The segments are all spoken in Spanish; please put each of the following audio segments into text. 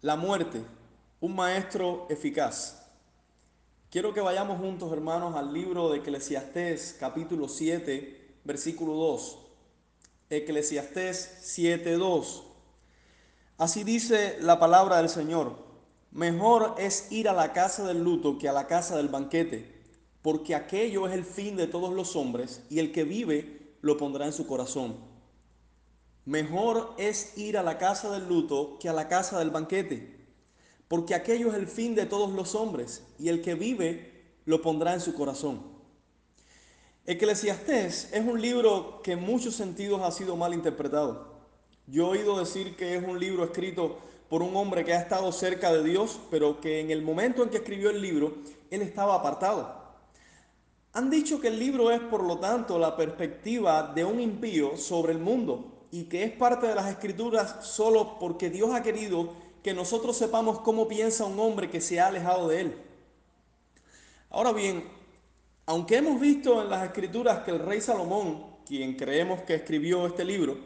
La muerte, un maestro eficaz. Quiero que vayamos juntos, hermanos, al libro de Eclesiastés, capítulo 7, versículo 2. Eclesiastés 7, 2. Así dice la palabra del Señor. Mejor es ir a la casa del luto que a la casa del banquete, porque aquello es el fin de todos los hombres, y el que vive lo pondrá en su corazón. Mejor es ir a la casa del luto que a la casa del banquete, porque aquello es el fin de todos los hombres, y el que vive lo pondrá en su corazón. Eclesiastés es un libro que en muchos sentidos ha sido mal interpretado. Yo he oído decir que es un libro escrito por un hombre que ha estado cerca de Dios, pero que en el momento en que escribió el libro, él estaba apartado. Han dicho que el libro es, por lo tanto, la perspectiva de un impío sobre el mundo y que es parte de las escrituras solo porque Dios ha querido que nosotros sepamos cómo piensa un hombre que se ha alejado de él. Ahora bien, aunque hemos visto en las escrituras que el rey Salomón, quien creemos que escribió este libro,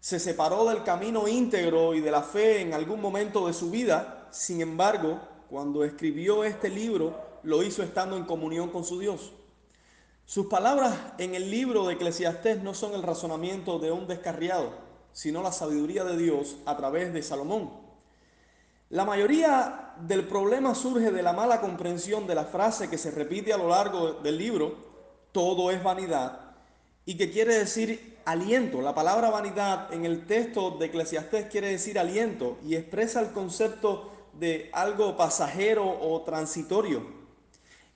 se separó del camino íntegro y de la fe en algún momento de su vida, sin embargo, cuando escribió este libro, lo hizo estando en comunión con su Dios. Sus palabras en el libro de Eclesiastés no son el razonamiento de un descarriado, sino la sabiduría de Dios a través de Salomón. La mayoría del problema surge de la mala comprensión de la frase que se repite a lo largo del libro, todo es vanidad, y que quiere decir aliento. La palabra vanidad en el texto de Eclesiastés quiere decir aliento y expresa el concepto de algo pasajero o transitorio.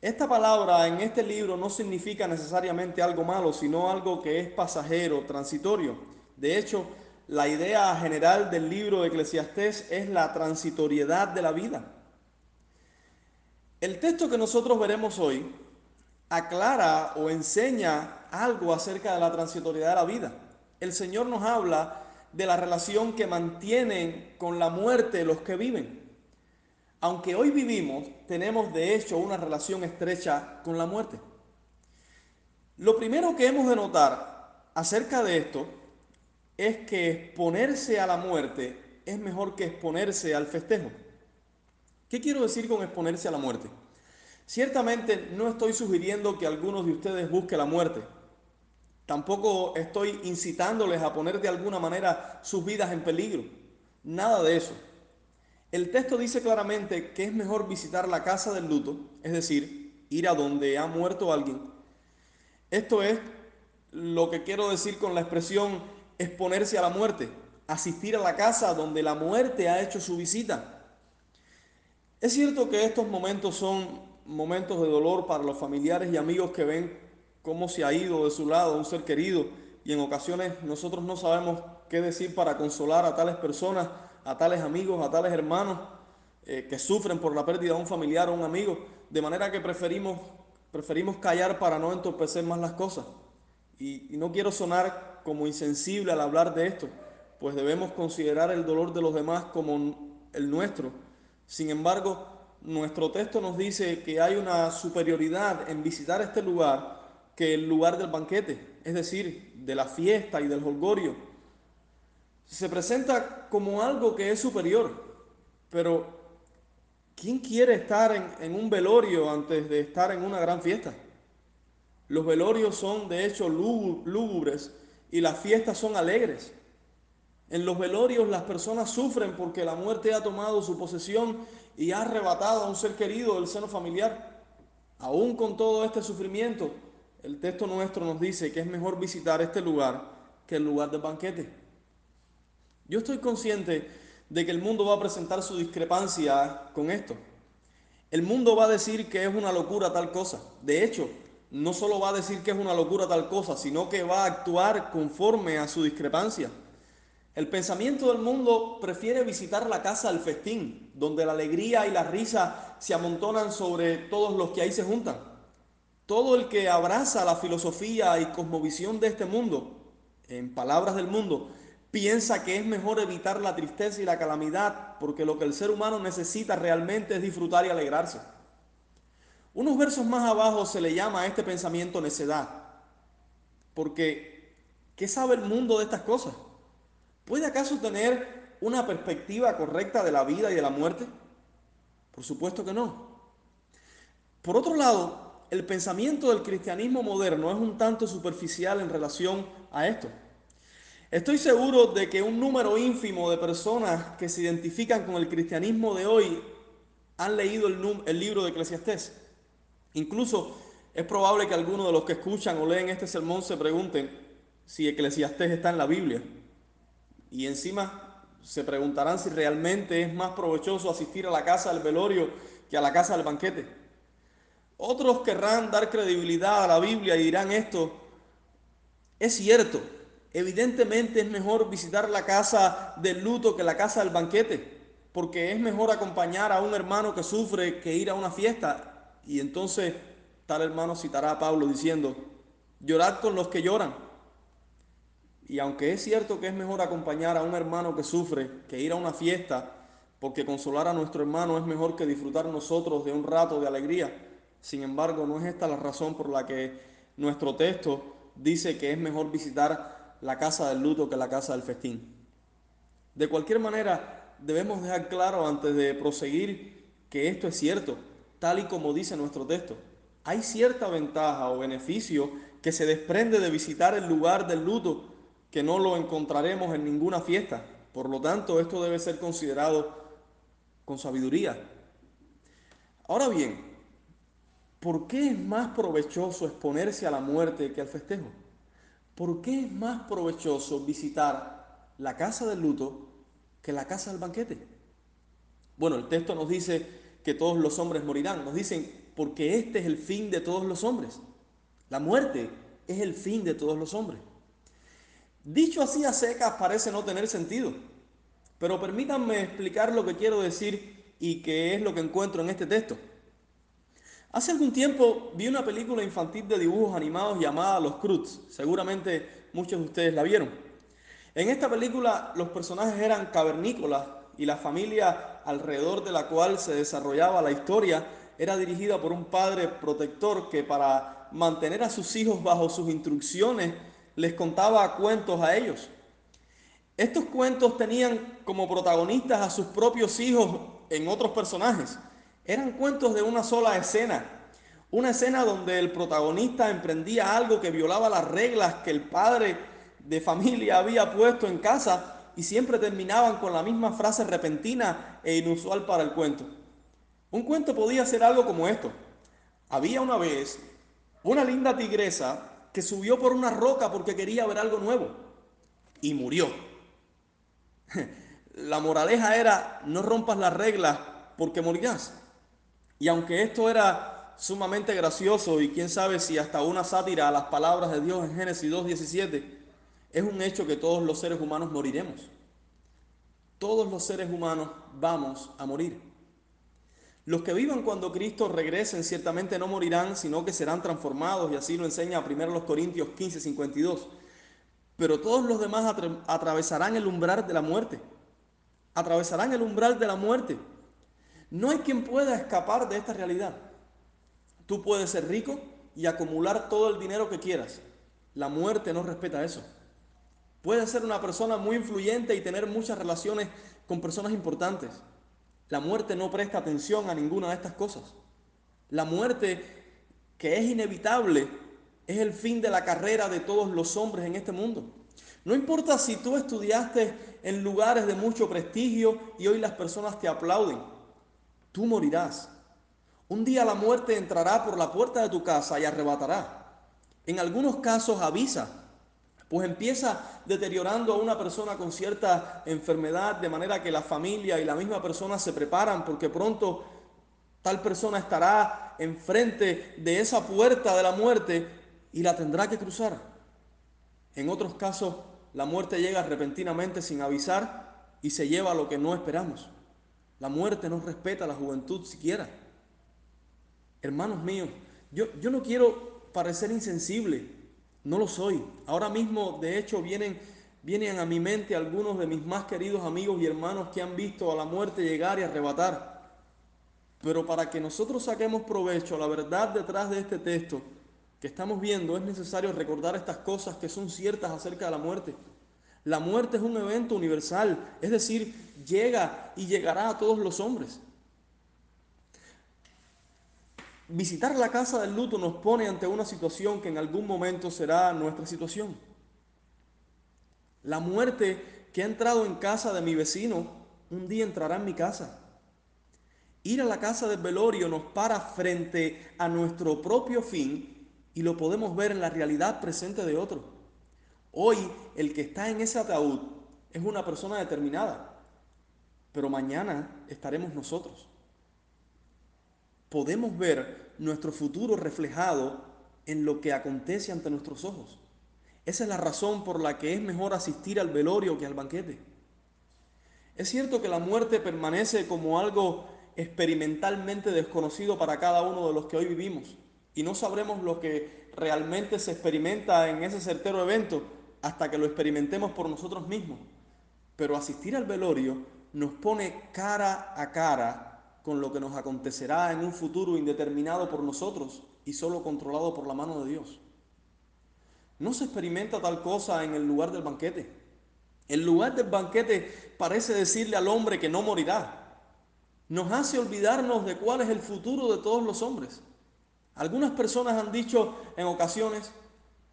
Esta palabra en este libro no significa necesariamente algo malo, sino algo que es pasajero, transitorio. De hecho, la idea general del libro de Eclesiastés es la transitoriedad de la vida. El texto que nosotros veremos hoy aclara o enseña algo acerca de la transitoriedad de la vida. El Señor nos habla de la relación que mantienen con la muerte los que viven. Aunque hoy vivimos, tenemos de hecho una relación estrecha con la muerte. Lo primero que hemos de notar acerca de esto es que exponerse a la muerte es mejor que exponerse al festejo. ¿Qué quiero decir con exponerse a la muerte? Ciertamente no estoy sugiriendo que algunos de ustedes busquen la muerte. Tampoco estoy incitándoles a poner de alguna manera sus vidas en peligro. Nada de eso. El texto dice claramente que es mejor visitar la casa del luto, es decir, ir a donde ha muerto alguien. Esto es lo que quiero decir con la expresión exponerse a la muerte, asistir a la casa donde la muerte ha hecho su visita. Es cierto que estos momentos son momentos de dolor para los familiares y amigos que ven cómo se ha ido de su lado un ser querido y en ocasiones nosotros no sabemos qué decir para consolar a tales personas a tales amigos, a tales hermanos eh, que sufren por la pérdida de un familiar o un amigo, de manera que preferimos, preferimos callar para no entorpecer más las cosas. Y, y no quiero sonar como insensible al hablar de esto, pues debemos considerar el dolor de los demás como el nuestro. Sin embargo, nuestro texto nos dice que hay una superioridad en visitar este lugar que el lugar del banquete, es decir, de la fiesta y del holgorio se presenta como algo que es superior, pero ¿quién quiere estar en, un velorio antes de estar en una gran fiesta? Los velorios son de hecho lúgubres y las fiestas son alegres. En los velorios las personas sufren porque la muerte ha tomado su posesión y ha arrebatado a un ser querido del seno familiar. Aún con todo este sufrimiento, el texto nuestro nos dice que es mejor visitar este lugar que el lugar del banquete. Yo estoy consciente de que el mundo va a presentar su discrepancia con esto. El mundo va a decir que es una locura tal cosa. De hecho, no solo va a decir que es una locura tal cosa, sino que va a actuar conforme a su discrepancia. El pensamiento del mundo prefiere visitar la casa del festín, donde la alegría y la risa se amontonan sobre todos los que ahí se juntan. Todo el que abraza la filosofía y cosmovisión de este mundo, en palabras del mundo, piensa que es mejor evitar la tristeza y la calamidad porque lo que el ser humano necesita realmente es disfrutar y alegrarse. Unos versos más abajo se le llama a este pensamiento necedad, porque ¿qué sabe el mundo de estas cosas? ¿Puede acaso tener una perspectiva correcta de la vida y de la muerte? Por supuesto que no. Por otro lado, el pensamiento del cristianismo moderno es un tanto superficial en relación a esto. Estoy seguro de que un número ínfimo de personas que se identifican con el cristianismo de hoy han leído el, libro de Eclesiastés. Incluso es probable que algunos de los que escuchan o leen este sermón se pregunten si Eclesiastés está en la Biblia. Y encima se preguntarán si realmente es más provechoso asistir a la casa del velorio que a la casa del banquete. Otros querrán dar credibilidad a la Biblia y dirán esto, es cierto, Evidentemente es mejor visitar la casa del luto que la casa del banquete, porque es mejor acompañar a un hermano que sufre que ir a una fiesta. Y entonces tal hermano citará a Pablo diciendo, llorad con los que lloran. Y aunque es cierto que es mejor acompañar a un hermano que sufre que ir a una fiesta, porque consolar a nuestro hermano es mejor que disfrutar nosotros de un rato de alegría, sin embargo no es esta la razón por la que nuestro texto dice que es mejor visitar la casa del luto que la casa del festín. De cualquier manera, debemos dejar claro antes de proseguir que esto es cierto, tal y como dice nuestro texto. Hay cierta ventaja o beneficio que se desprende de visitar el lugar del luto que no lo encontraremos en ninguna fiesta. Por lo tanto, esto debe ser considerado con sabiduría. Ahora bien, ¿por qué es más provechoso exponerse a la muerte que al festejo? ¿Por qué es más provechoso visitar la casa del luto que la casa del banquete? Bueno, el texto nos dice que todos los hombres morirán. Nos dicen, porque este es el fin de todos los hombres. La muerte es el fin de todos los hombres. Dicho así a secas parece no tener sentido, pero permítanme explicar lo que quiero decir y qué es lo que encuentro en este texto. Hace algún tiempo vi una película infantil de dibujos animados llamada Los Cruz. Seguramente muchos de ustedes la vieron. En esta película los personajes eran cavernícolas y la familia alrededor de la cual se desarrollaba la historia era dirigida por un padre protector que para mantener a sus hijos bajo sus instrucciones les contaba cuentos a ellos. Estos cuentos tenían como protagonistas a sus propios hijos en otros personajes. Eran cuentos de una sola escena. Una escena donde el protagonista emprendía algo que violaba las reglas que el padre de familia había puesto en casa y siempre terminaban con la misma frase repentina e inusual para el cuento. Un cuento podía ser algo como esto. Había una vez una linda tigresa que subió por una roca porque quería ver algo nuevo y murió. La moraleja era, no rompas las reglas porque morirás. Y aunque esto era sumamente gracioso y quién sabe si hasta una sátira a las palabras de Dios en Génesis 2.17, es un hecho que todos los seres humanos moriremos. Todos los seres humanos vamos a morir. Los que vivan cuando Cristo regrese ciertamente no morirán, sino que serán transformados, y así lo enseña 1 Corintios 15:52. Pero todos los demás atravesarán el umbral de la muerte. Atravesarán el umbral de la muerte. No hay quien pueda escapar de esta realidad. Tú puedes ser rico y acumular todo el dinero que quieras. La muerte no respeta eso. Puedes ser una persona muy influyente y tener muchas relaciones con personas importantes. La muerte no presta atención a ninguna de estas cosas. La muerte, que es inevitable, es el fin de la carrera de todos los hombres en este mundo. No importa si tú estudiaste en lugares de mucho prestigio y hoy las personas te aplauden tú morirás. Un día la muerte entrará por la puerta de tu casa y arrebatará. En algunos casos avisa, pues empieza deteriorando a una persona con cierta enfermedad, de manera que la familia y la misma persona se preparan porque pronto tal persona estará enfrente de esa puerta de la muerte y la tendrá que cruzar. En otros casos, la muerte llega repentinamente sin avisar y se lleva lo que no esperamos. La muerte no respeta a la juventud siquiera. Hermanos míos, yo, yo no quiero parecer insensible, no lo soy. Ahora mismo, de hecho, vienen, vienen a mi mente algunos de mis más queridos amigos y hermanos que han visto a la muerte llegar y arrebatar. Pero para que nosotros saquemos provecho a la verdad detrás de este texto que estamos viendo, es necesario recordar estas cosas que son ciertas acerca de la muerte. La muerte es un evento universal, es decir, llega y llegará a todos los hombres. Visitar la casa del luto nos pone ante una situación que en algún momento será nuestra situación. La muerte que ha entrado en casa de mi vecino, un día entrará en mi casa. Ir a la casa del velorio nos para frente a nuestro propio fin y lo podemos ver en la realidad presente de otro. Hoy el que está en ese ataúd es una persona determinada, pero mañana estaremos nosotros. Podemos ver nuestro futuro reflejado en lo que acontece ante nuestros ojos. Esa es la razón por la que es mejor asistir al velorio que al banquete. Es cierto que la muerte permanece como algo experimentalmente desconocido para cada uno de los que hoy vivimos y no sabremos lo que realmente se experimenta en ese certero evento hasta que lo experimentemos por nosotros mismos. Pero asistir al velorio nos pone cara a cara con lo que nos acontecerá en un futuro indeterminado por nosotros y solo controlado por la mano de Dios. No se experimenta tal cosa en el lugar del banquete. El lugar del banquete parece decirle al hombre que no morirá. Nos hace olvidarnos de cuál es el futuro de todos los hombres. Algunas personas han dicho en ocasiones,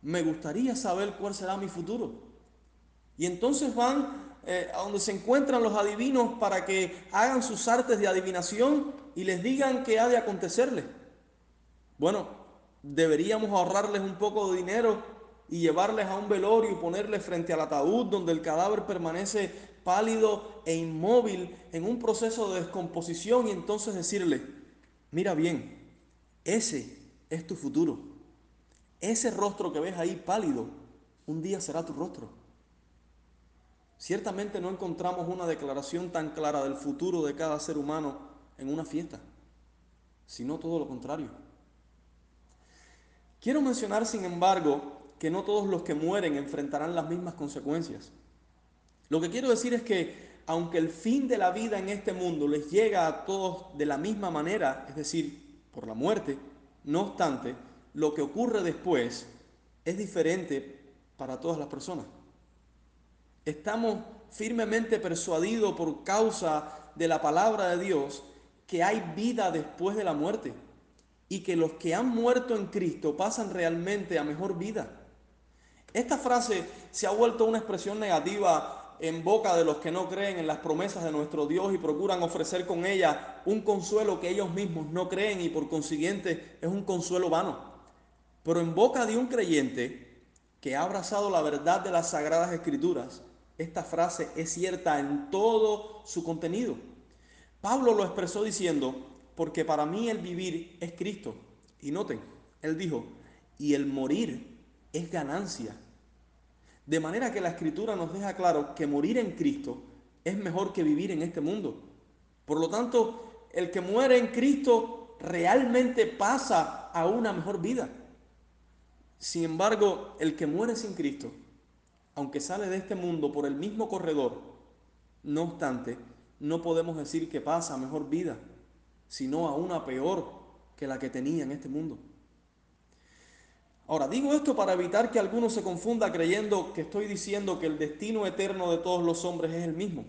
me gustaría saber cuál será mi futuro. Y entonces van eh, a donde se encuentran los adivinos para que hagan sus artes de adivinación y les digan qué ha de acontecerles. Bueno, deberíamos ahorrarles un poco de dinero y llevarles a un velorio y ponerles frente al ataúd donde el cadáver permanece pálido e inmóvil en un proceso de descomposición y entonces decirle, mira bien, ese es tu futuro. Ese rostro que ves ahí pálido, un día será tu rostro. Ciertamente no encontramos una declaración tan clara del futuro de cada ser humano en una fiesta, sino todo lo contrario. Quiero mencionar, sin embargo, que no todos los que mueren enfrentarán las mismas consecuencias. Lo que quiero decir es que aunque el fin de la vida en este mundo les llega a todos de la misma manera, es decir, por la muerte, no obstante, lo que ocurre después es diferente para todas las personas. Estamos firmemente persuadidos por causa de la palabra de Dios que hay vida después de la muerte y que los que han muerto en Cristo pasan realmente a mejor vida. Esta frase se ha vuelto una expresión negativa en boca de los que no creen en las promesas de nuestro Dios y procuran ofrecer con ella un consuelo que ellos mismos no creen y por consiguiente es un consuelo vano. Pero en boca de un creyente que ha abrazado la verdad de las sagradas escrituras, esta frase es cierta en todo su contenido. Pablo lo expresó diciendo, porque para mí el vivir es Cristo. Y noten, él dijo, y el morir es ganancia. De manera que la escritura nos deja claro que morir en Cristo es mejor que vivir en este mundo. Por lo tanto, el que muere en Cristo realmente pasa a una mejor vida. Sin embargo, el que muere sin Cristo, aunque sale de este mundo por el mismo corredor, no obstante, no podemos decir que pasa a mejor vida, sino a una peor que la que tenía en este mundo. Ahora, digo esto para evitar que alguno se confunda creyendo que estoy diciendo que el destino eterno de todos los hombres es el mismo.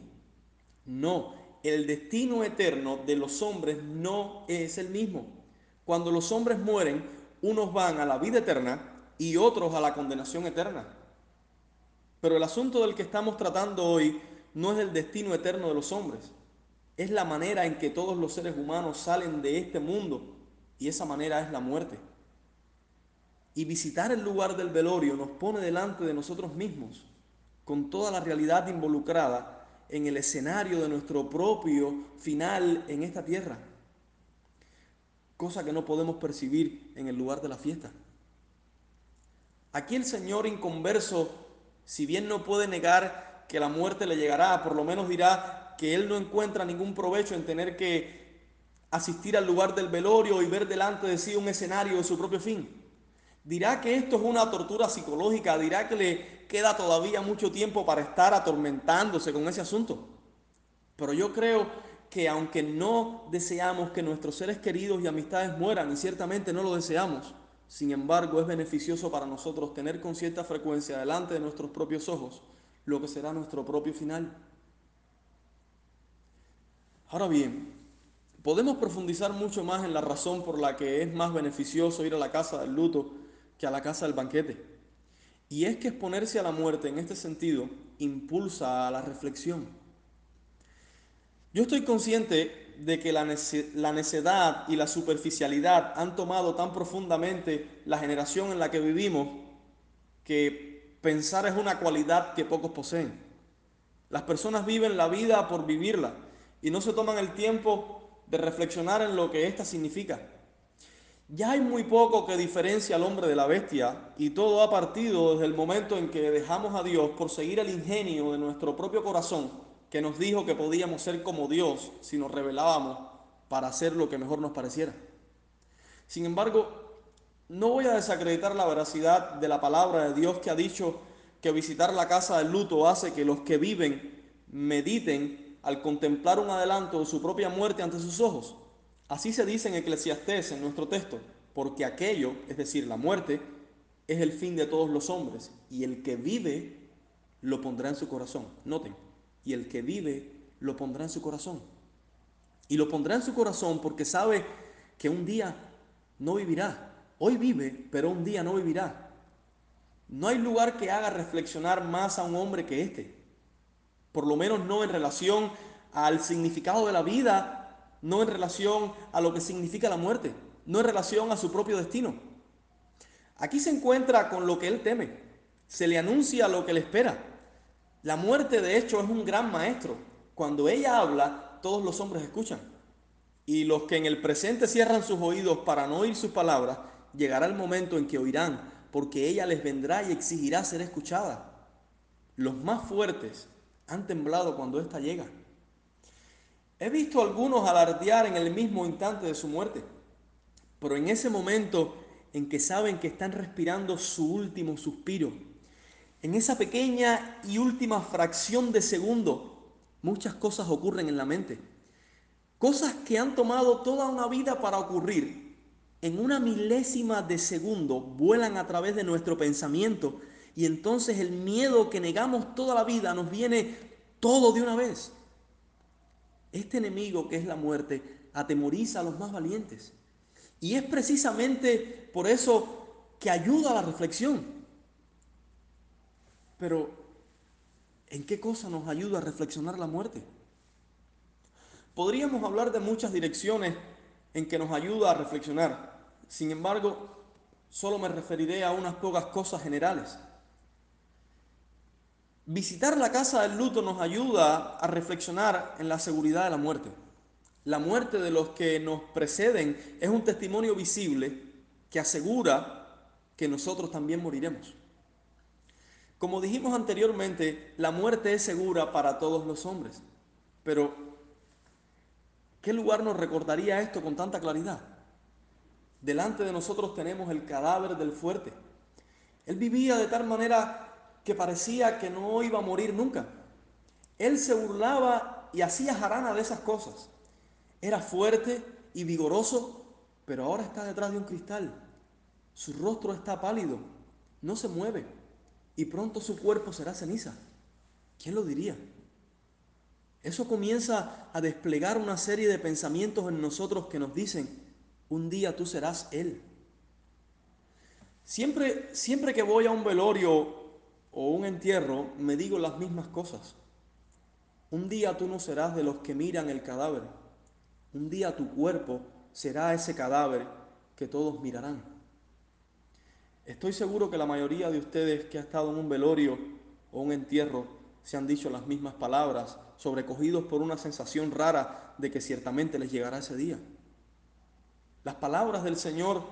No, el destino eterno de los hombres no es el mismo. Cuando los hombres mueren, unos van a la vida eterna y otros a la condenación eterna. Pero el asunto del que estamos tratando hoy no es el destino eterno de los hombres, es la manera en que todos los seres humanos salen de este mundo y esa manera es la muerte. Y visitar el lugar del velorio nos pone delante de nosotros mismos, con toda la realidad involucrada en el escenario de nuestro propio final en esta tierra, cosa que no podemos percibir en el lugar de la fiesta. Aquí el Señor inconverso, si bien no puede negar que la muerte le llegará, por lo menos dirá que Él no encuentra ningún provecho en tener que asistir al lugar del velorio y ver delante de sí un escenario de su propio fin. Dirá que esto es una tortura psicológica, dirá que le queda todavía mucho tiempo para estar atormentándose con ese asunto. Pero yo creo que aunque no deseamos que nuestros seres queridos y amistades mueran, y ciertamente no lo deseamos, sin embargo es beneficioso para nosotros tener con cierta frecuencia delante de nuestros propios ojos lo que será nuestro propio final. Ahora bien, podemos profundizar mucho más en la razón por la que es más beneficioso ir a la casa del luto que a la casa del banquete. Y es que exponerse a la muerte en este sentido impulsa a la reflexión. Yo estoy consciente de que la, necedad y la superficialidad han tomado tan profundamente la generación en la que vivimos que pensar es una cualidad que pocos poseen. Las personas viven la vida por vivirla y no se toman el tiempo de reflexionar en lo que ésta significa. Ya hay muy poco que diferencia al hombre de la bestia y todo ha partido desde el momento en que dejamos a Dios por seguir el ingenio de nuestro propio corazón que nos dijo que podíamos ser como Dios si nos rebelábamos para hacer lo que mejor nos pareciera. Sin embargo, no voy a desacreditar la veracidad de la palabra de Dios que ha dicho que visitar la casa del luto hace que los que viven mediten al contemplar un adelanto de su propia muerte ante sus ojos. Así se dice en Eclesiastés, en nuestro texto, porque aquello, es decir, la muerte, es el fin de todos los hombres, y el que vive lo pondrá en su corazón. Noten, y el que vive lo pondrá en su corazón. Y lo pondrá en su corazón porque sabe que un día no vivirá. Hoy vive, pero un día no vivirá. No hay lugar que haga reflexionar más a un hombre que este. Por lo menos no en relación al significado de la vida no en relación a lo que significa la muerte, no en relación a su propio destino. Aquí se encuentra con lo que él teme, se le anuncia lo que le espera. La muerte, de hecho, es un gran maestro. Cuando ella habla, todos los hombres escuchan. Y los que en el presente cierran sus oídos para no oír sus palabras, llegará el momento en que oirán, porque ella les vendrá y exigirá ser escuchada. Los más fuertes han temblado cuando ésta llega. He visto algunos alardear en el mismo instante de su muerte, pero en ese momento en que saben que están respirando su último suspiro, en esa pequeña y última fracción de segundo, muchas cosas ocurren en la mente. Cosas que han tomado toda una vida para ocurrir, en una milésima de segundo vuelan a través de nuestro pensamiento y entonces el miedo que negamos toda la vida nos viene todo de una vez. Este enemigo que es la muerte atemoriza a los más valientes. Y es precisamente por eso que ayuda a la reflexión. Pero, ¿en qué cosa nos ayuda a reflexionar la muerte? Podríamos hablar de muchas direcciones en que nos ayuda a reflexionar. Sin embargo, solo me referiré a unas pocas cosas generales. Visitar la casa del luto nos ayuda a reflexionar en la seguridad de la muerte. La muerte de los que nos preceden es un testimonio visible que asegura que nosotros también moriremos. Como dijimos anteriormente, la muerte es segura para todos los hombres. Pero, ¿qué lugar nos recordaría esto con tanta claridad? Delante de nosotros tenemos el cadáver del fuerte. Él vivía de tal manera que parecía que no iba a morir nunca. Él se burlaba y hacía jarana de esas cosas. Era fuerte y vigoroso, pero ahora está detrás de un cristal. Su rostro está pálido, no se mueve y pronto su cuerpo será ceniza. ¿Quién lo diría? Eso comienza a desplegar una serie de pensamientos en nosotros que nos dicen, un día tú serás Él. Siempre, siempre que voy a un velorio o un entierro, me digo las mismas cosas. Un día tú no serás de los que miran el cadáver. Un día tu cuerpo será ese cadáver que todos mirarán. Estoy seguro que la mayoría de ustedes que ha estado en un velorio o un entierro se han dicho las mismas palabras, sobrecogidos por una sensación rara de que ciertamente les llegará ese día. Las palabras del Señor,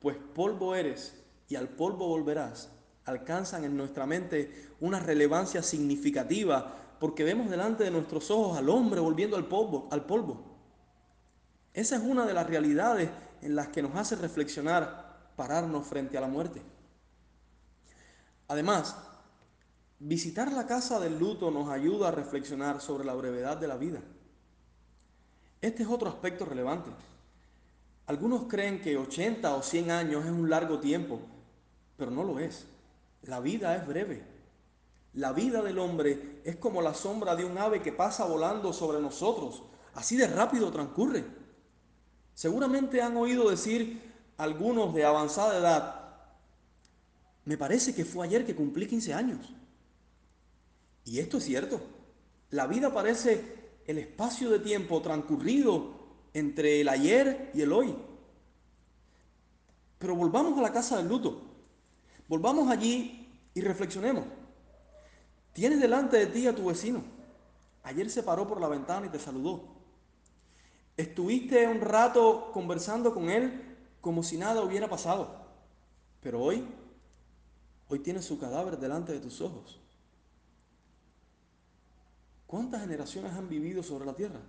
pues polvo eres y al polvo volverás, alcanzan en nuestra mente una relevancia significativa porque vemos delante de nuestros ojos al hombre volviendo al polvo, al polvo. Esa es una de las realidades en las que nos hace reflexionar, pararnos frente a la muerte. Además, visitar la casa del luto nos ayuda a reflexionar sobre la brevedad de la vida. Este es otro aspecto relevante. Algunos creen que 80 o 100 años es un largo tiempo, pero no lo es. La vida es breve. La vida del hombre es como la sombra de un ave que pasa volando sobre nosotros. Así de rápido transcurre. Seguramente han oído decir algunos de avanzada edad, me parece que fue ayer que cumplí 15 años. Y esto es cierto. La vida parece el espacio de tiempo transcurrido entre el ayer y el hoy. Pero volvamos a la casa del luto. Volvamos allí y reflexionemos. Tienes delante de ti a tu vecino. Ayer se paró por la ventana y te saludó. Estuviste un rato conversando con él como si nada hubiera pasado. Pero hoy, hoy tienes su cadáver delante de tus ojos. ¿Cuántas generaciones han vivido sobre la tierra?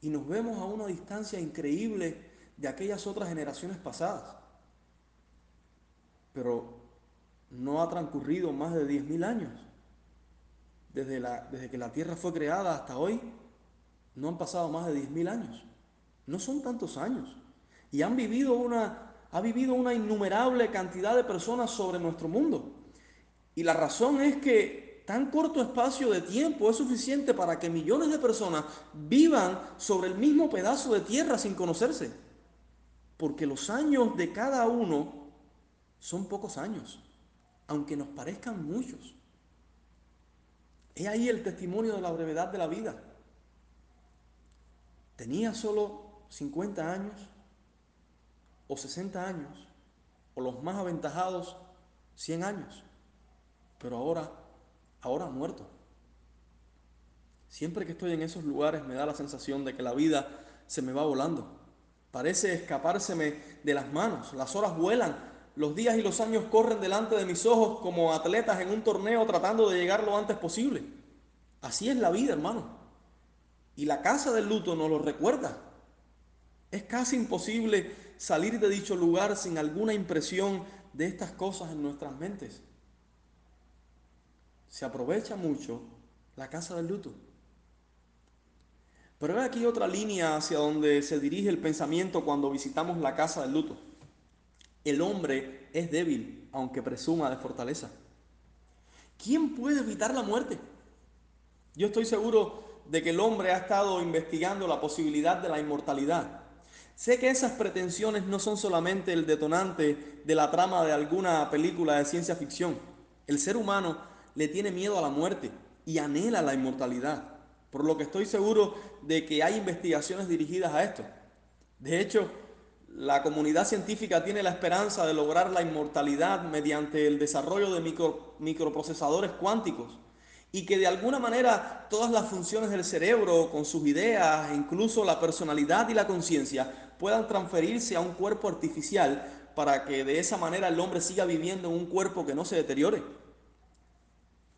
Y nos vemos a una distancia increíble de aquellas otras generaciones pasadas. Pero no ha transcurrido más de 10.000 años. Desde, la, desde que la tierra fue creada hasta hoy, no han pasado más de 10.000 años. No son tantos años. Y han vivido una, ha vivido una innumerable cantidad de personas sobre nuestro mundo. Y la razón es que tan corto espacio de tiempo es suficiente para que millones de personas vivan sobre el mismo pedazo de tierra sin conocerse. Porque los años de cada uno son pocos años, aunque nos parezcan muchos. He ahí el testimonio de la brevedad de la vida. Tenía solo 50 años o 60 años, o los más aventajados 100 años, pero ahora, ahora muerto. Siempre que estoy en esos lugares me da la sensación de que la vida se me va volando. Parece escapárseme de las manos, las horas vuelan, los días y los años corren delante de mis ojos como atletas en un torneo tratando de llegar lo antes posible. Así es la vida, hermano. Y la casa del luto nos lo recuerda. Es casi imposible salir de dicho lugar sin alguna impresión de estas cosas en nuestras mentes. Se aprovecha mucho la casa del luto. Pero hay aquí otra línea hacia donde se dirige el pensamiento cuando visitamos la casa del luto. El hombre es débil, aunque presuma de fortaleza. ¿Quién puede evitar la muerte? Yo estoy seguro de que el hombre ha estado investigando la posibilidad de la inmortalidad. Sé que esas pretensiones no son solamente el detonante de la trama de alguna película de ciencia ficción. El ser humano le tiene miedo a la muerte y anhela la inmortalidad, por lo que estoy seguro de que hay investigaciones dirigidas a esto. De hecho, la comunidad científica tiene la esperanza de lograr la inmortalidad mediante el desarrollo de microprocesadores cuánticos y que de alguna manera todas las funciones del cerebro, con sus ideas, incluso la personalidad y la conciencia, puedan transferirse a un cuerpo artificial para que de esa manera el hombre siga viviendo en un cuerpo que no se deteriore.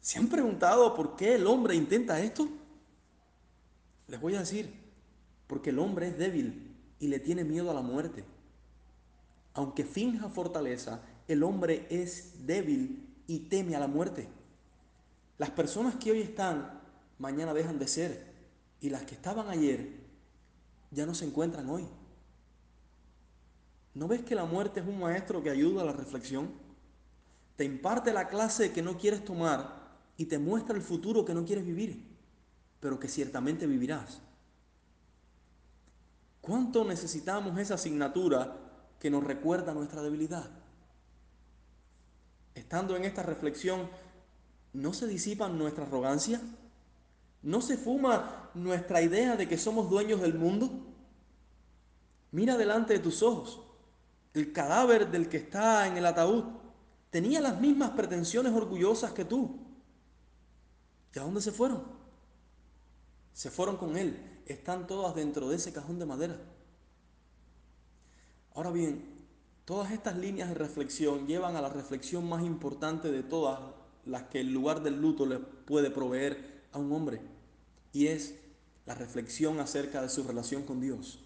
¿Se han preguntado por qué el hombre intenta esto? Les voy a decir, porque el hombre es débil y le tiene miedo a la muerte. Aunque finja fortaleza, el hombre es débil y teme a la muerte. Las personas que hoy están, mañana dejan de ser. Y las que estaban ayer, ya no se encuentran hoy. ¿No ves que la muerte es un maestro que ayuda a la reflexión? Te imparte la clase que no quieres tomar y te muestra el futuro que no quieres vivir, pero que ciertamente vivirás. ¿Cuánto necesitamos esa asignatura que nos recuerda nuestra debilidad? Estando en esta reflexión, ¿No se disipa nuestra arrogancia? ¿No se fuma nuestra idea de que somos dueños del mundo? Mira delante de tus ojos. El cadáver del que está en el ataúd tenía las mismas pretensiones orgullosas que tú. ¿Y a dónde se fueron? Se fueron con él. Están todas dentro de ese cajón de madera. Ahora bien, todas estas líneas de reflexión llevan a la reflexión más importante de todas, las que el lugar del luto le puede proveer a un hombre, y es la reflexión acerca de su relación con Dios.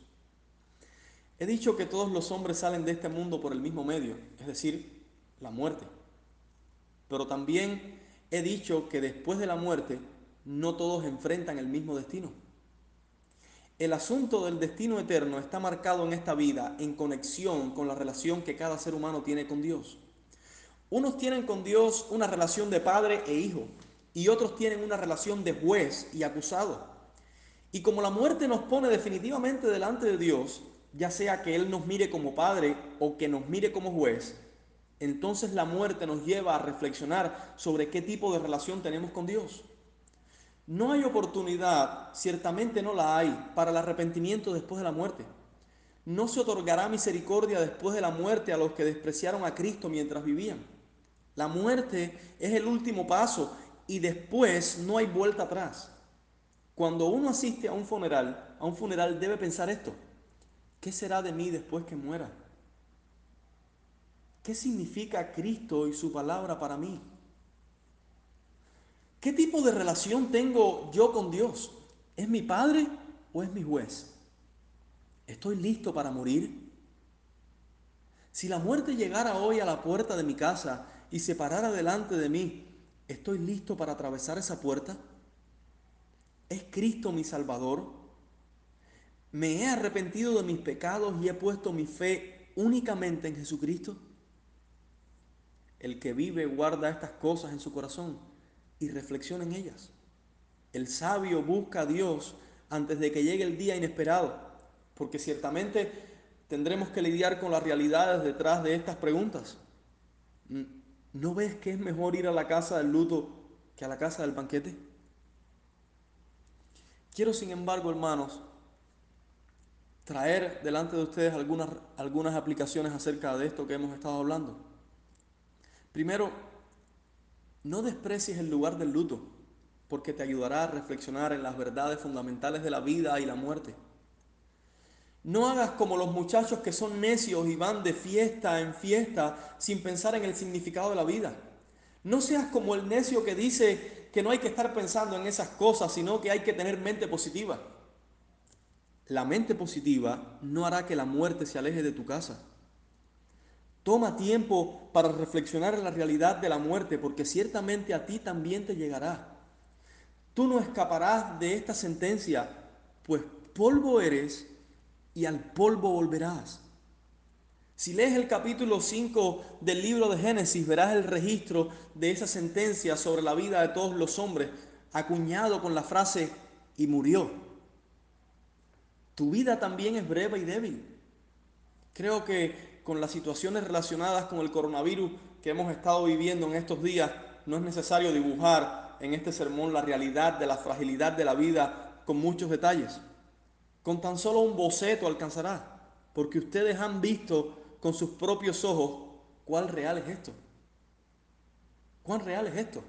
He dicho que todos los hombres salen de este mundo por el mismo medio, es decir, la muerte. Pero también he dicho que después de la muerte no todos enfrentan el mismo destino. El asunto del destino eterno está marcado en esta vida en conexión con la relación que cada ser humano tiene con Dios. Unos tienen con Dios una relación de padre e hijo y otros tienen una relación de juez y acusado. Y como la muerte nos pone definitivamente delante de Dios, ya sea que Él nos mire como padre o que nos mire como juez, entonces la muerte nos lleva a reflexionar sobre qué tipo de relación tenemos con Dios. No hay oportunidad, ciertamente no la hay, para el arrepentimiento después de la muerte. No se otorgará misericordia después de la muerte a los que despreciaron a Cristo mientras vivían. La muerte es el último paso y después no hay vuelta atrás. Cuando uno asiste a un funeral, a un funeral debe pensar esto. ¿Qué será de mí después que muera? ¿Qué significa Cristo y su palabra para mí? ¿Qué tipo de relación tengo yo con Dios? ¿Es mi Padre o es mi juez? ¿Estoy listo para morir? Si la muerte llegara hoy a la puerta de mi casa y se parara delante de mí, ¿estoy listo para atravesar esa puerta? ¿Es Cristo mi Salvador? ¿Me he arrepentido de mis pecados y he puesto mi fe únicamente en Jesucristo? El que vive guarda estas cosas en su corazón y reflexiona en ellas. El sabio busca a Dios antes de que llegue el día inesperado, porque ciertamente tendremos que lidiar con las realidades detrás de estas preguntas. ¿No ves que es mejor ir a la casa del luto que a la casa del banquete? Quiero, sin embargo, hermanos, traer delante de ustedes algunas, algunas aplicaciones acerca de esto que hemos estado hablando. Primero, no desprecies el lugar del luto, porque te ayudará a reflexionar en las verdades fundamentales de la vida y la muerte. No hagas como los muchachos que son necios y van de fiesta en fiesta sin pensar en el significado de la vida. No seas como el necio que dice que no hay que estar pensando en esas cosas, sino que hay que tener mente positiva. La mente positiva no hará que la muerte se aleje de tu casa. Toma tiempo para reflexionar en la realidad de la muerte, porque ciertamente a ti también te llegará. Tú no escaparás de esta sentencia, pues polvo eres y al polvo volverás. Si lees el capítulo 5 del libro de Génesis, verás el registro de esa sentencia sobre la vida de todos los hombres, acuñado con la frase, y murió. Tu vida también es breve y débil. Creo que con las situaciones relacionadas con el coronavirus que hemos estado viviendo en estos días, no es necesario dibujar en este sermón la realidad de la fragilidad de la vida con muchos detalles. Con tan solo un boceto alcanzará, porque ustedes han visto con sus propios ojos cuál real es esto. ¿Cuán real es esto?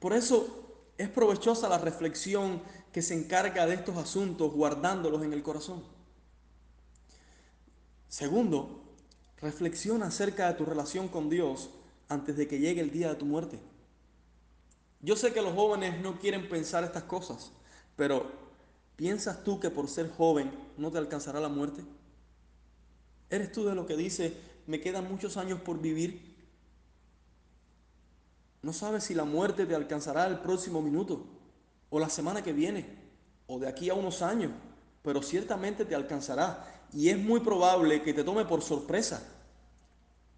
Por eso es provechosa la reflexión que se encarga de estos asuntos guardándolos en el corazón. Segundo, Reflexiona acerca de tu relación con Dios antes de que llegue el día de tu muerte. Yo sé que los jóvenes no quieren pensar estas cosas, pero ¿piensas tú que por ser joven no te alcanzará la muerte? ¿Eres tú de lo que dice, me quedan muchos años por vivir? No sabes si la muerte te alcanzará el próximo minuto, o la semana que viene, o de aquí a unos años, pero ciertamente te alcanzará y es muy probable que te tome por sorpresa.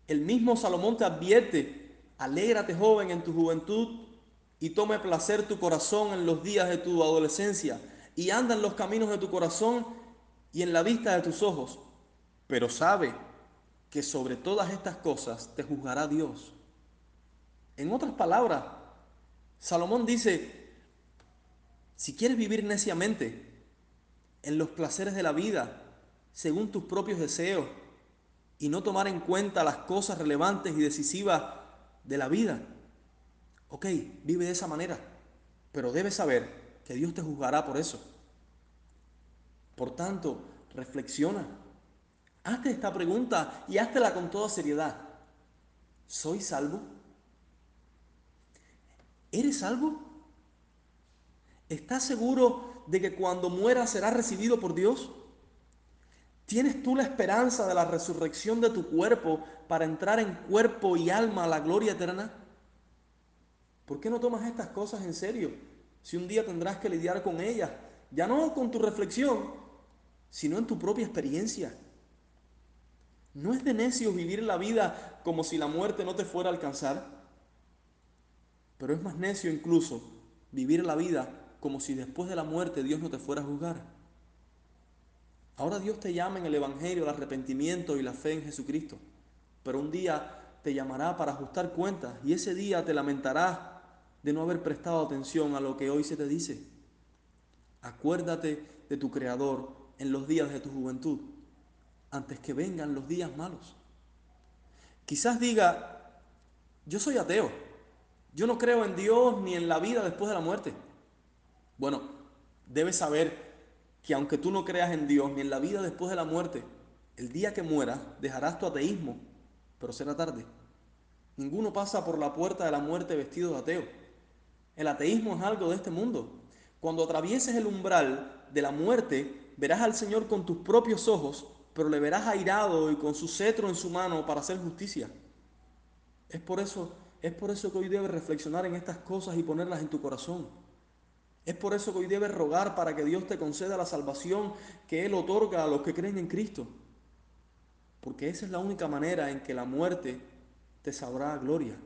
El mismo Salomón te advierte, alégrate joven en tu juventud y tome placer tu corazón en los días de tu adolescencia y anda en los caminos de tu corazón y en la vista de tus ojos. Pero sabe que sobre todas estas cosas te juzgará Dios. En otras palabras, Salomón dice, si quieres vivir neciamente en los placeres de la vida, según tus propios deseos y no tomar en cuenta las cosas relevantes y decisivas de la vida. Ok, vive de esa manera, pero debes saber que Dios te juzgará por eso. Por tanto, reflexiona. Hazte esta pregunta y háztela con toda seriedad. ¿Soy salvo? ¿Eres salvo? ¿Estás seguro de que cuando mueras serás recibido por Dios? ¿Tienes tú la esperanza de la resurrección de tu cuerpo para entrar en cuerpo y alma a la gloria eterna? ¿Por qué no tomas estas cosas en serio si un día tendrás que lidiar con ellas? Ya no con tu reflexión, sino en tu propia experiencia. ¿No es de necios vivir la vida como si la muerte no te fuera a alcanzar? Pero es más necio incluso vivir la vida como si después de la muerte Dios no te fuera a juzgar. Ahora Dios te llama en el Evangelio al arrepentimiento y la fe en Jesucristo, pero un día te llamará para ajustar cuentas y ese día te lamentarás de no haber prestado atención a lo que hoy se te dice. Acuérdate de tu Creador en los días de tu juventud antes que vengan los días malos. Quizás diga, yo soy ateo, yo no creo en Dios ni en la vida después de la muerte. Bueno, debes saber que aunque tú no creas en Dios ni en la vida después de la muerte, el día que mueras dejarás tu ateísmo, pero será tarde. Ninguno pasa por la puerta de la muerte vestido de ateo. El ateísmo es algo de este mundo. Cuando atravieses el umbral de la muerte, verás al Señor con tus propios ojos pero le verás airado y con su cetro en su mano para hacer justicia. Es por eso, es por eso que hoy debes reflexionar en estas cosas y ponerlas en tu corazón. Es por eso que hoy debes rogar para que Dios te conceda la salvación que Él otorga a los que creen en Cristo. Porque esa es la única manera en que la muerte te sabrá gloria.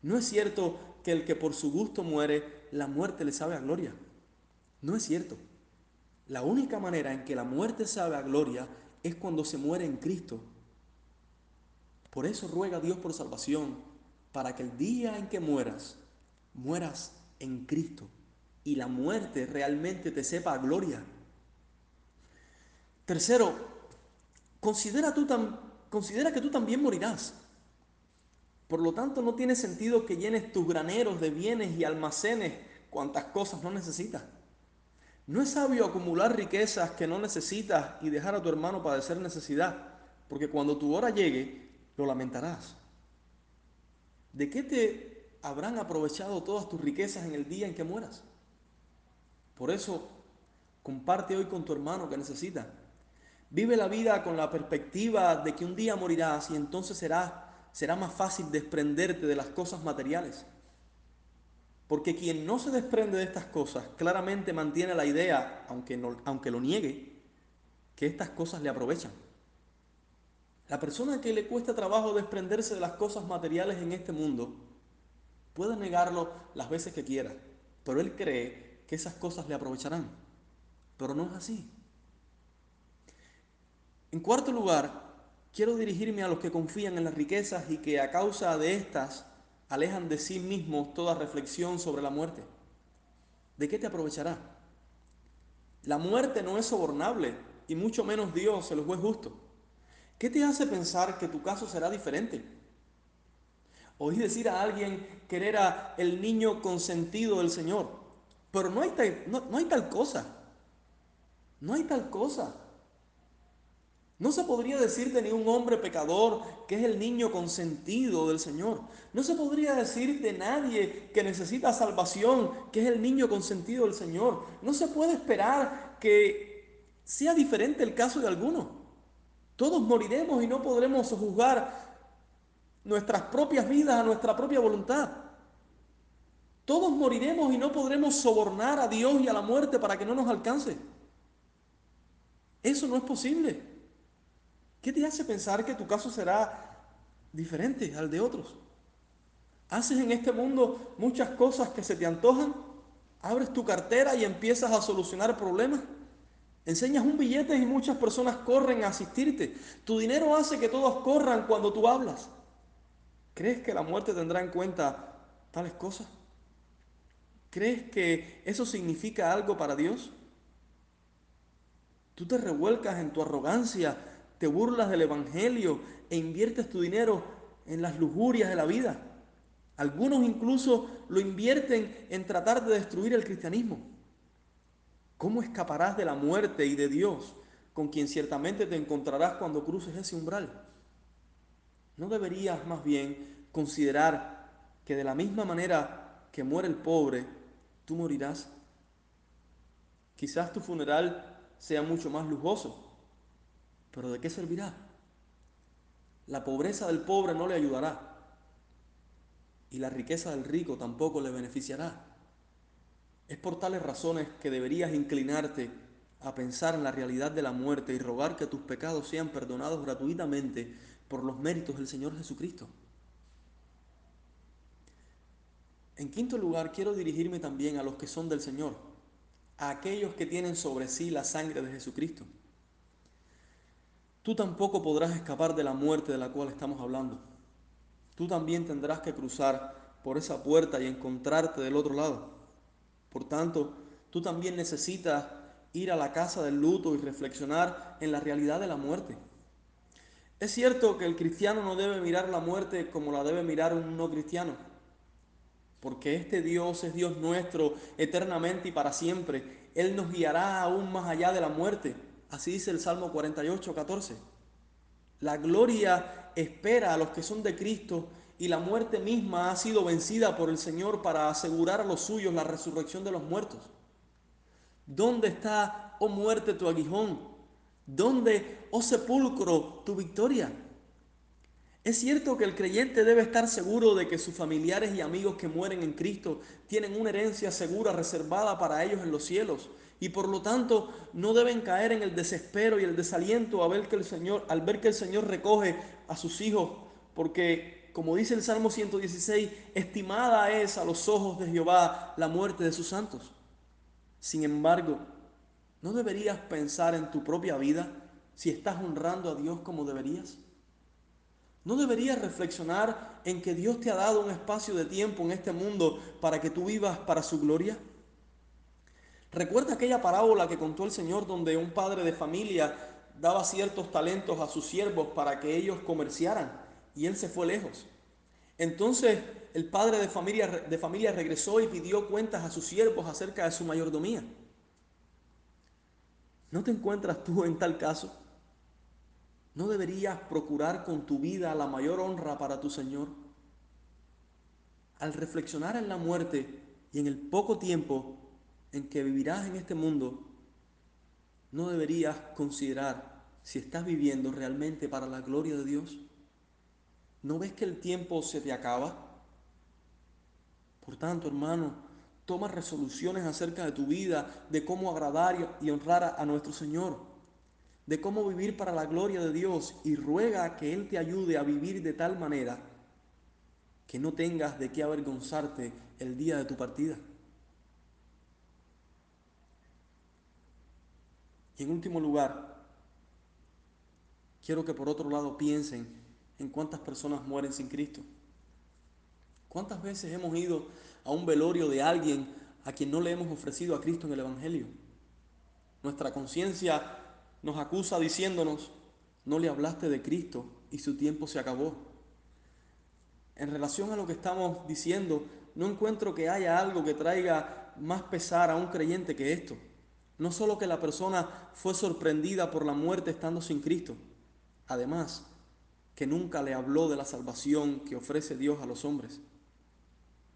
No es cierto que el que por su gusto muere, la muerte le sabe a gloria. No es cierto. La única manera en que la muerte sabe a gloria es cuando se muere en Cristo. Por eso ruega a Dios por salvación, para que el día en que mueras, mueras en Cristo y la muerte realmente te sepa a gloria. Tercero, considera, tú considera que tú también morirás. Por lo tanto, no tiene sentido que llenes tus graneros de bienes y almacenes cuantas cosas no necesitas. No es sabio acumular riquezas que no necesitas y dejar a tu hermano padecer necesidad, porque cuando tu hora llegue, lo lamentarás. ¿De qué te habrán aprovechado todas tus riquezas en el día en que mueras? Por eso, comparte hoy con tu hermano que necesita. Vive la vida con la perspectiva de que un día morirás y entonces será, será más fácil desprenderte de las cosas materiales. Porque quien no se desprende de estas cosas claramente mantiene la idea, aunque, aunque lo niegue, que estas cosas le aprovechan. La persona que le cuesta trabajo desprenderse de las cosas materiales en este mundo puede negarlo las veces que quiera, pero él cree que esas cosas le aprovecharán. Pero no es así. En cuarto lugar, quiero dirigirme a los que confían en las riquezas y que a causa de estas alejan de sí mismos toda reflexión sobre la muerte. ¿De qué te aprovechará? La muerte no es sobornable y mucho menos Dios, el juez justo. ¿Qué te hace pensar que tu caso será diferente? Oí decir a alguien que era el niño consentido del Señor, pero no hay no hay tal cosa. No hay tal cosa. No se podría decir de ni un hombre pecador que es el niño consentido del Señor. No se podría decir de nadie que necesita salvación que es el niño consentido del Señor. No se puede esperar que sea diferente el caso de alguno. Todos moriremos y no podremos juzgar nuestras propias vidas a nuestra propia voluntad. Todos moriremos y no podremos sobornar a Dios y a la muerte para que no nos alcance. Eso no es posible. ¿Qué te hace pensar que tu caso será diferente al de otros? ¿Haces en este mundo muchas cosas que se te antojan? ¿Abres tu cartera y empiezas a solucionar problemas? Enseñas un billete y muchas personas corren a asistirte. Tu dinero hace que todos corran cuando tú hablas. ¿Crees que la muerte tendrá en cuenta tales cosas? ¿Crees que eso significa algo para Dios? Tú te revuelcas en tu arrogancia te burlas del Evangelio e inviertes tu dinero en las lujurias de la vida. Algunos incluso lo invierten en tratar de destruir el cristianismo. ¿Cómo escaparás de la muerte y de Dios, con quien ciertamente te encontrarás cuando cruces ese umbral? ¿No deberías más bien considerar que de la misma manera que muere el pobre, tú morirás? Quizás tu funeral sea mucho más lujoso, pero ¿de qué servirá? La pobreza del pobre no le ayudará y la riqueza del rico tampoco le beneficiará. Es por tales razones que deberías inclinarte a pensar en la realidad de la muerte y rogar que tus pecados sean perdonados gratuitamente por los méritos del Señor Jesucristo. En quinto lugar, quiero dirigirme también a los que son del Señor, a aquellos que tienen sobre sí la sangre de Jesucristo. Tú tampoco podrás escapar de la muerte de la cual estamos hablando. Tú también tendrás que cruzar por esa puerta y encontrarte del otro lado. Por tanto, tú también necesitas ir a la casa del luto y reflexionar en la realidad de la muerte. Es cierto que el cristiano no debe mirar la muerte como la debe mirar un no cristiano, porque este Dios es Dios nuestro eternamente y para siempre. Él nos guiará aún más allá de la muerte. Así dice el Salmo 48, 14. La gloria espera a los que son de Cristo y la muerte misma ha sido vencida por el Señor para asegurar a los suyos la resurrección de los muertos. ¿Dónde está, oh muerte, tu aguijón? ¿Dónde, oh sepulcro, tu victoria? Es cierto que el creyente debe estar seguro de que sus familiares y amigos que mueren en Cristo tienen una herencia segura reservada para ellos en los cielos y por lo tanto no deben caer en el desespero y el desaliento al ver que el Señor, al ver que el Señor recoge a sus hijos, porque como dice el Salmo 116, estimada es a los ojos de Jehová la muerte de sus santos. Sin embargo, ¿no deberías pensar en tu propia vida si estás honrando a Dios como deberías? ¿No deberías reflexionar en que Dios te ha dado un espacio de tiempo en este mundo para que tú vivas para su gloria? Recuerda aquella parábola que contó el Señor donde un padre de familia daba ciertos talentos a sus siervos para que ellos comerciaran y él se fue lejos. Entonces el padre de familia, de familia regresó y pidió cuentas a sus siervos acerca de su mayordomía. ¿No te encuentras tú en tal caso? ¿No deberías procurar con tu vida la mayor honra para tu Señor? Al reflexionar en la muerte y en el poco tiempo en que vivirás en este mundo, ¿no deberías considerar si estás viviendo realmente para la gloria de Dios? ¿No ves que el tiempo se te acaba? Por tanto, hermano, toma resoluciones acerca de tu vida, de cómo agradar y honrar a nuestro Señor, de cómo vivir para la gloria de Dios y ruega que Él te ayude a vivir de tal manera que no tengas de qué avergonzarte el día de tu partida. Y en último lugar, quiero que por otro lado piensen en cuántas personas mueren sin Cristo. ¿Cuántas veces hemos ido a un velorio de alguien a quien no le hemos ofrecido a Cristo en el Evangelio? Nuestra conciencia nos acusa diciéndonos, no le hablaste de Cristo y su tiempo se acabó. En relación a lo que estamos diciendo, no encuentro que haya algo que traiga más pesar a un creyente que esto. No solo que la persona fue sorprendida por la muerte estando sin Cristo, además que nunca le habló de la salvación que ofrece Dios a los hombres.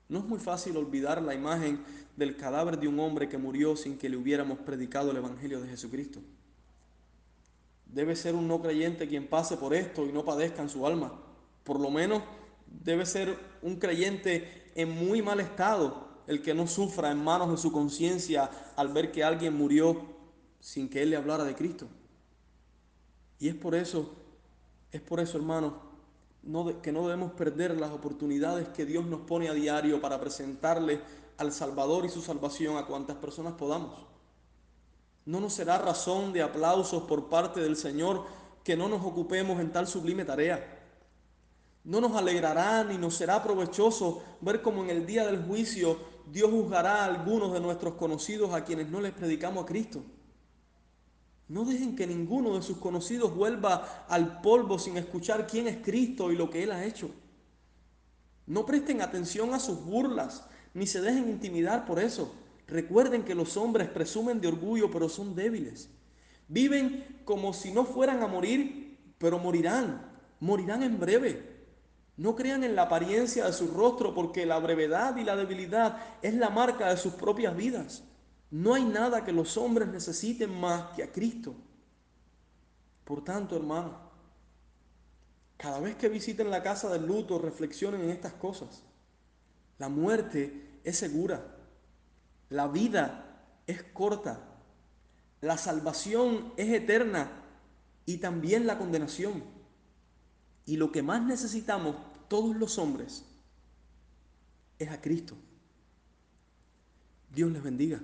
No es muy fácil olvidar la imagen del cadáver de un hombre que murió sin que le hubiéramos predicado el Evangelio de Jesucristo. Debe ser un no creyente quien pase por esto y no padezca en su alma. Por lo menos debe ser un creyente en muy mal estado el que no sufra en manos de su conciencia al ver que alguien murió sin que él le hablara de Cristo. Y es por eso, es por eso, hermanos, no que no debemos perder las oportunidades que Dios nos pone a diario para presentarle al Salvador y su salvación a cuantas personas podamos. No nos será razón de aplausos por parte del Señor que no nos ocupemos en tal sublime tarea. No nos alegrará ni nos será provechoso ver cómo en el día del juicio Dios juzgará a algunos de nuestros conocidos a quienes no les predicamos a Cristo. No dejen que ninguno de sus conocidos vuelva al polvo sin escuchar quién es Cristo y lo que Él ha hecho. No presten atención a sus burlas, ni se dejen intimidar por eso. Recuerden que los hombres presumen de orgullo, pero son débiles. Viven como si no fueran a morir, pero morirán. Morirán en breve. No crean en la apariencia de su rostro porque la brevedad y la debilidad es la marca de sus propias vidas. No hay nada que los hombres necesiten más que a Cristo. Por tanto, hermano, cada vez que visiten la casa del luto, reflexionen en estas cosas. La muerte es segura. La vida es corta. La salvación es eterna y también la condenación. Y lo que más necesitamos todos los hombres es a Cristo. Dios les bendiga.